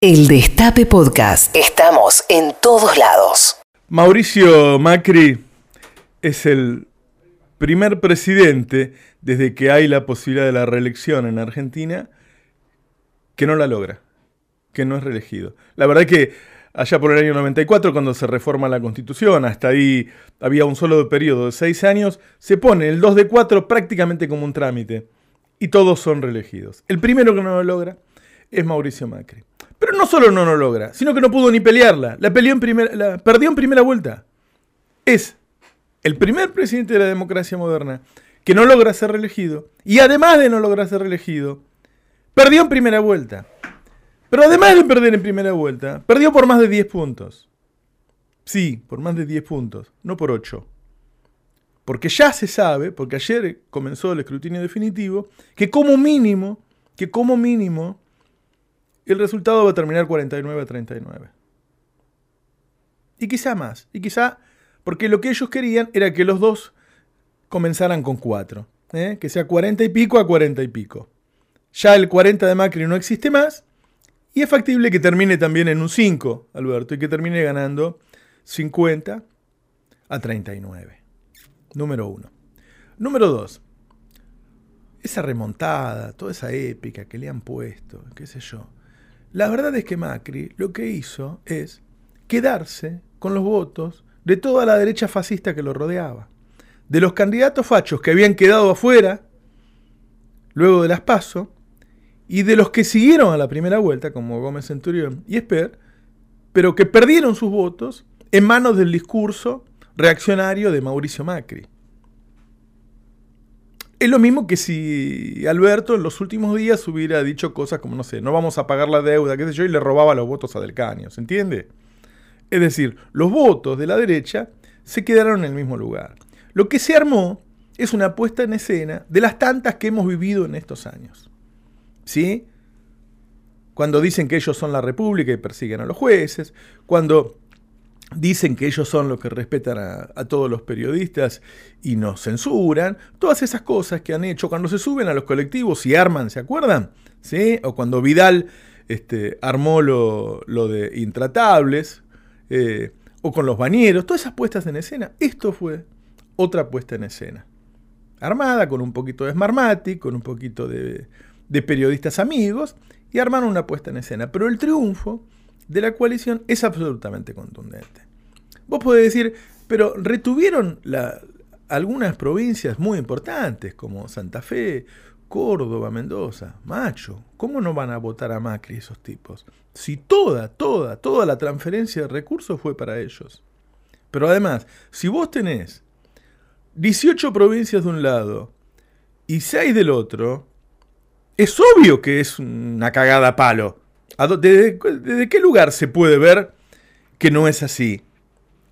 El Destape Podcast. Estamos en todos lados. Mauricio Macri es el primer presidente desde que hay la posibilidad de la reelección en Argentina que no la logra, que no es reelegido. La verdad es que allá por el año 94, cuando se reforma la Constitución, hasta ahí había un solo periodo de seis años, se pone el 2 de 4 prácticamente como un trámite y todos son reelegidos. El primero que no lo logra es Mauricio Macri. Pero no solo no lo logra, sino que no pudo ni pelearla. La, peleó la perdió en primera vuelta. Es el primer presidente de la democracia moderna que no logra ser reelegido. Y además de no lograr ser reelegido, perdió en primera vuelta. Pero además de perder en primera vuelta, perdió por más de 10 puntos. Sí, por más de 10 puntos, no por 8. Porque ya se sabe, porque ayer comenzó el escrutinio definitivo, que como mínimo, que como mínimo, el resultado va a terminar 49 a 39. Y quizá más. Y quizá porque lo que ellos querían era que los dos comenzaran con 4. ¿eh? Que sea 40 y pico a 40 y pico. Ya el 40 de Macri no existe más. Y es factible que termine también en un 5, Alberto, y que termine ganando 50 a 39. Número 1. Número 2. Esa remontada, toda esa épica que le han puesto, qué sé yo. La verdad es que Macri lo que hizo es quedarse con los votos de toda la derecha fascista que lo rodeaba. De los candidatos fachos que habían quedado afuera luego de las PASO y de los que siguieron a la primera vuelta, como Gómez Centurión y Esper, pero que perdieron sus votos en manos del discurso reaccionario de Mauricio Macri. Es lo mismo que si Alberto en los últimos días hubiera dicho cosas como, no sé, no vamos a pagar la deuda, qué sé yo, y le robaba los votos a Del Caño, ¿se entiende? Es decir, los votos de la derecha se quedaron en el mismo lugar. Lo que se armó es una puesta en escena de las tantas que hemos vivido en estos años. ¿Sí? Cuando dicen que ellos son la República y persiguen a los jueces, cuando dicen que ellos son los que respetan a, todos los periodistas y nos censuran, todas esas cosas que han hecho cuando se suben a los colectivos y arman, ¿se acuerdan? ¿Sí? O cuando Vidal este, armó lo, de intratables, eh, o con los bañeros, todas esas puestas en escena. Esto fue otra puesta en escena. Armada, con un poquito de Smartmatic, con un poquito de, de periodistas amigos, y armaron una puesta en escena. Pero el triunfo de la coalición es absolutamente contundente. Vos podés decir, pero retuvieron algunas provincias muy importantes como Santa Fe, Córdoba, Mendoza, Macho. ¿Cómo no van a votar a Macri esos tipos? Si toda, toda, toda la transferencia de recursos fue para ellos. Pero además, si vos tenés 18 provincias de un lado y 6 del otro, es obvio que es una cagada palo. ¿Desde, qué lugar se puede ver que no es así?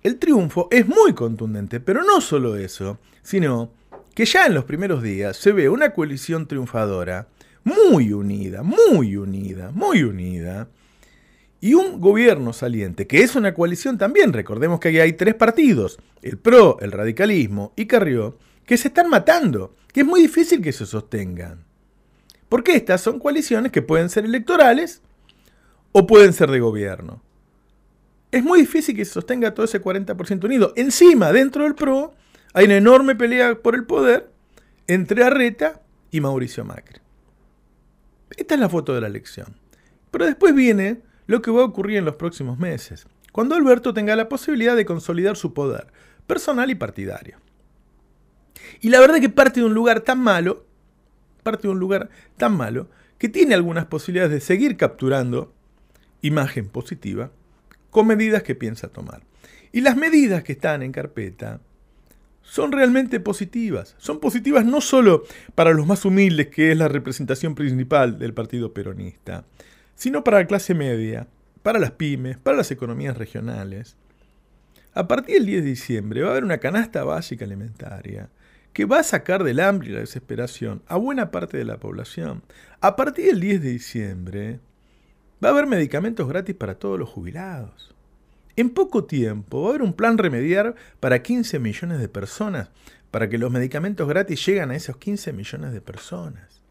El triunfo es muy contundente, pero no solo eso, sino que ya en los primeros días se ve una coalición triunfadora muy unida, muy unida, muy unida, y un gobierno saliente, que es una coalición también, recordemos que hay tres partidos, el PRO, el radicalismo y Carrió, que se están matando, que es muy difícil que se sostengan. Porque estas son coaliciones que pueden ser electorales o pueden ser de gobierno. Es muy difícil que se sostenga todo ese 40% unido. Encima, dentro del PRO, hay una enorme pelea por el poder entre Arreta y Mauricio Macri. Esta es la foto de la elección. Pero después viene lo que va a ocurrir en los próximos meses, cuando Alberto tenga la posibilidad de consolidar su poder personal y partidario. Y la verdad es que parte de un lugar tan malo, parte de un lugar tan malo, que tiene algunas posibilidades de seguir capturando imagen positiva con medidas que piensa tomar. Y las medidas que están en carpeta son realmente positivas. Son positivas no solo para los más humildes, que es la representación principal del Partido Peronista, sino para la clase media, para las pymes, para las economías regionales. A partir del 10 de diciembre va a haber una canasta básica alimentaria que va a sacar del hambre y la desesperación a buena parte de la población. A partir del 10 de diciembre Va a haber medicamentos gratis para todos los jubilados. En poco tiempo va a haber un plan remediar para 15 millones de personas, para que los medicamentos gratis lleguen a esos 15 millones de personas.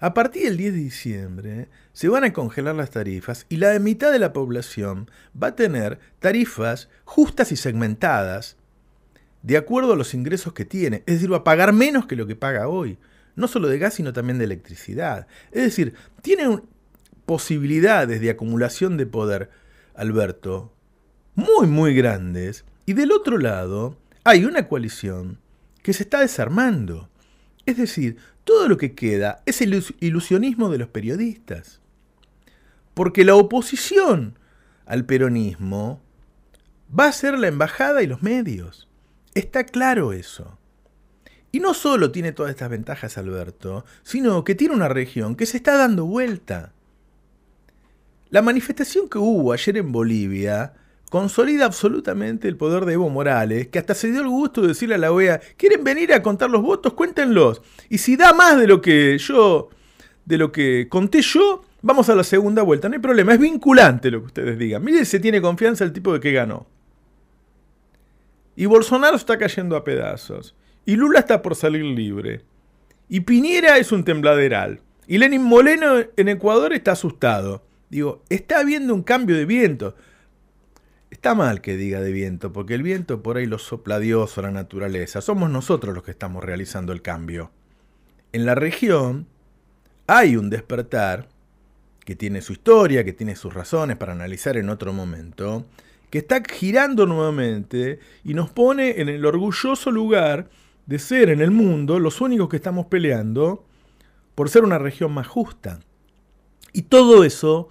A partir del 10 de diciembre se van a congelar las tarifas y la mitad de la población va a tener tarifas justas y segmentadas de acuerdo a los ingresos que tiene. Es decir, va a pagar menos que lo que paga hoy. No solo de gas, sino también de electricidad. Es decir, tiene posibilidades de acumulación de poder, Alberto, muy, muy grandes. Y del otro lado, hay una coalición que se está desarmando. Es decir, todo lo que queda es el ilusionismo de los periodistas. Porque la oposición al peronismo va a ser la embajada y los medios. Está claro eso. Y no solo tiene todas estas ventajas Alberto, sino que tiene una región que se está dando vuelta. La manifestación que hubo ayer en Bolivia consolida absolutamente el poder de Evo Morales, que hasta se dio el gusto de decirle a la OEA, ¿quieren venir a contar los votos? Cuéntenlos. Y si da más de lo que yo, de lo que conté yo, vamos a la segunda vuelta. No hay problema, es vinculante lo que ustedes digan. Miren, se tiene confianza el tipo de que ganó. Y Bolsonaro está cayendo a pedazos. Y Lula está por salir libre. Y Piñera es un tembladeral. Y Lenin Moleno en Ecuador está asustado. Digo, está habiendo un cambio de viento. Está mal que diga de viento, porque el viento por ahí lo sopla Dios o la naturaleza. Somos nosotros los que estamos realizando el cambio. En la región hay un despertar que tiene su historia, que tiene sus razones para analizar en otro momento, que está girando nuevamente y nos pone en el orgulloso lugar de ser en el mundo los únicos que estamos peleando por ser una región más justa. Y todo eso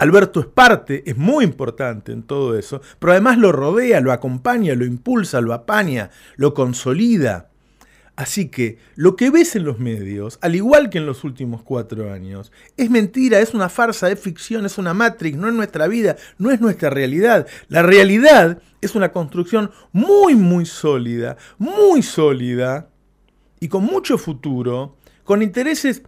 Alberto es parte, es muy importante en todo eso, pero además lo rodea, lo acompaña, lo impulsa, lo apaña, lo consolida. Así que lo que ves en los medios, al igual que en los últimos cuatro años, es mentira, es una farsa, es ficción, es una matrix, no es nuestra vida, no es nuestra realidad. La realidad es una construcción muy, muy sólida, muy sólida y con mucho futuro, con intereses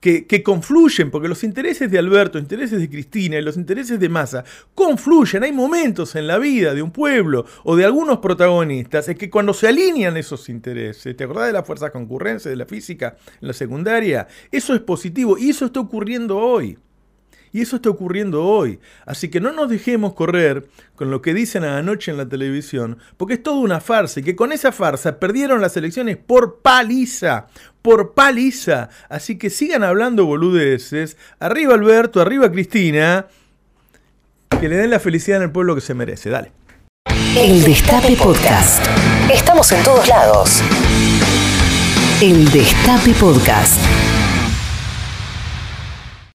que, confluyen, porque los intereses de Alberto, intereses de Cristina y los intereses de Massa confluyen. Hay momentos en la vida de un pueblo o de algunos protagonistas es que cuando se alinean esos intereses, ¿te acordás de la fuerza concurrencia, de la física en la secundaria? Eso es positivo y eso está ocurriendo hoy. Y eso está ocurriendo hoy. Así que no nos dejemos correr con lo que dicen anoche en la televisión, porque es toda una farsa y que con esa farsa perdieron las elecciones por paliza, por paliza. Así que sigan hablando boludeces. Arriba Alberto, arriba Cristina. Que le den la felicidad en el pueblo que se merece. Dale. El Destape Podcast. Estamos en todos lados. El Destape Podcast.